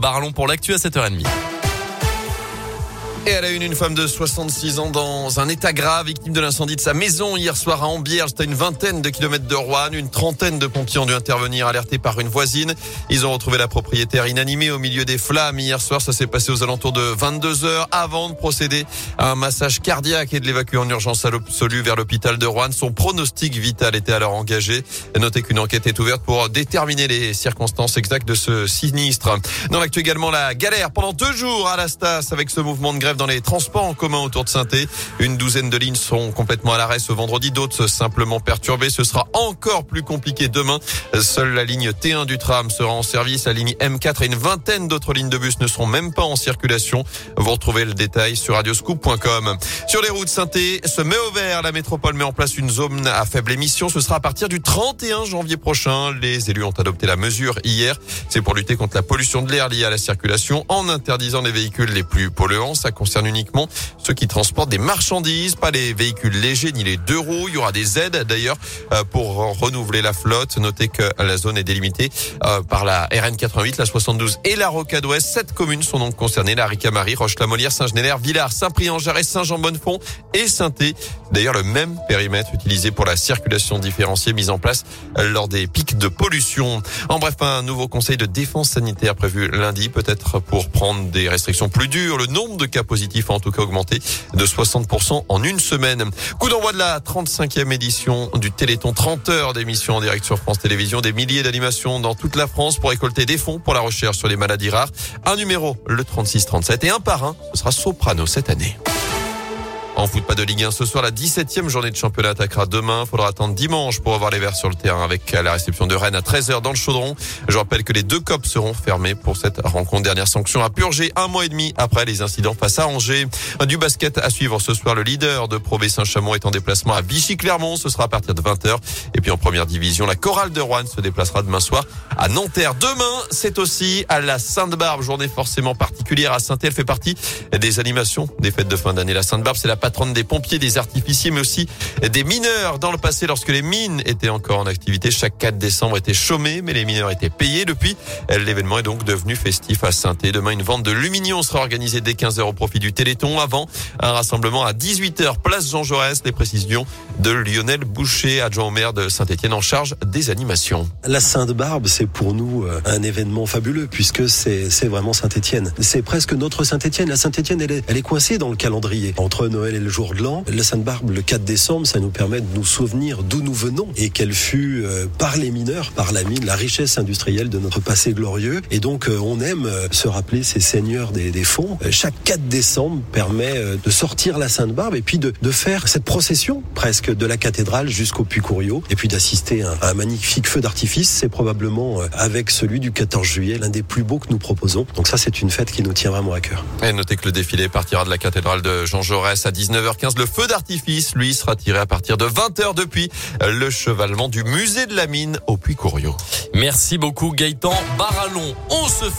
Barlon pour l'actu à 7h30. Et elle a une, une femme de 66 ans dans un état grave, victime de l'incendie de sa maison hier soir à. C'était à une vingtaine de kilomètres de Rouen. Une trentaine de pompiers ont dû intervenir, alertés par une voisine. Ils ont retrouvé la propriétaire inanimée au milieu des flammes hier soir. Ça s'est passé aux alentours de 22 heures avant de procéder à un massage cardiaque et de l'évacuer en urgence absolue vers l'hôpital de Rouen. Son pronostic vital était alors engagé. Notez qu'une enquête est ouverte pour déterminer les circonstances exactes de ce sinistre. Dans l'actu également, la galère pendant deux jours à la Stas avec ce mouvement de grève dans les transports en commun autour de saint Une douzaine de lignes sont complètement à l'arrêt ce vendredi, d'autres simplement perturbées. Ce sera encore plus compliqué demain. Seule la ligne T1 du tram sera en service. La ligne M4 et une vingtaine d'autres lignes de bus ne seront même pas en circulation. Vous retrouvez le détail sur radioscoop.com. Sur les routes saint se met au vert. La métropole met en place une zone à faible émission. Ce sera à partir du 31 janvier prochain. Les élus ont adopté la mesure hier. C'est pour lutter contre la pollution de l'air liée à la circulation en interdisant les véhicules les plus polluants. Ça uniquement ceux qui transportent des marchandises, pas les véhicules légers ni les deux roues. Il y aura des aides d'ailleurs euh, pour renouveler la flotte. Notez que la zone est délimitée euh, par la RN88, la 72 et la Rocade Ouest. Sept communes sont donc concernées la Ricamarie, Roche-la-Molière, Saint-Genélaire, Villars, Saint-Prix-en-Jarret, Saint-Jean-Bonnefond et saint D'ailleurs, le même périmètre utilisé pour la circulation différenciée mise en place lors des pics de pollution. En bref, un nouveau conseil de défense sanitaire prévu lundi, peut-être pour prendre des restrictions plus dures. Le nombre de cas positifs positif en tout cas augmenté de 60% en une semaine. Coup d'envoi de la 35e édition du Téléthon 30 heures d'émission en direct sur France Télévisions, des milliers d'animations dans toute la France pour récolter des fonds pour la recherche sur les maladies rares. Un numéro, le 36-37 et un par un, ce sera Soprano cette année. En foot, pas de Ligue 1 ce soir. La 17e journée de championnat attaquera demain. Faudra attendre dimanche pour avoir les Verts sur le terrain avec la réception de Rennes à 13h dans le Chaudron. Je rappelle que les deux COP seront fermés pour cette rencontre. Dernière sanction à purger un mois et demi après les incidents face à Angers. Du basket à suivre ce soir. Le leader de Pro Saint-Chamond est en déplacement à Vichy-Clermont. Ce sera à partir de 20h. Et puis en première division, la chorale de Rouen se déplacera demain soir à Nanterre. Demain, c'est aussi à la Sainte-Barbe. Journée forcément particulière à saint Elle fait partie des animations des fêtes de fin d'année. La Sainte-Barbe, c'est la patronne des pompiers, des artificiers, mais aussi des mineurs. Dans le passé, lorsque les mines étaient encore en activité, chaque 4 décembre était chômé, mais les mineurs étaient payés. Depuis, l'événement est donc devenu festif à saint Demain, une vente de luminions sera organisée dès 15h au profit du Téléthon. Avant, un rassemblement à 18h, place Jean Jaurès. Les précisions de Lionel Boucher, adjoint au maire de Saint-Etienne en charge des animations. La Sainte-Barbe, c'est pour nous euh, un événement fabuleux puisque c'est vraiment Saint-Etienne. C'est presque notre Saint-Etienne. La Saint-Etienne, elle elle est coincée dans le calendrier entre Noël et le jour de l'an. La Sainte-Barbe, le 4 décembre, ça nous permet de nous souvenir d'où nous venons et quelle fut euh, par les mineurs, par la mine, la richesse industrielle de notre passé glorieux. Et donc, euh, on aime euh, se rappeler ces seigneurs des, fonds. chaque 4 décembre permet de sortir la Sainte-Barbe et puis de, faire cette procession presque de la cathédrale jusqu'au Puy-Couriot et puis d'assister à, un magnifique feu d'artifice. C'est probablement avec celui du 14 juillet l'un des plus beaux que nous proposons. Donc ça, c'est une fête qui nous tient vraiment à cœur. Notez que le défilé partira de la cathédrale de Jean Jaurès à 19h 15 Le feu d'artifice, lui, sera tiré à partir de 20h depuis le chevalement du musée de la mine au Puy-Couriot. Merci beaucoup Gaëtan Barallon. On se fait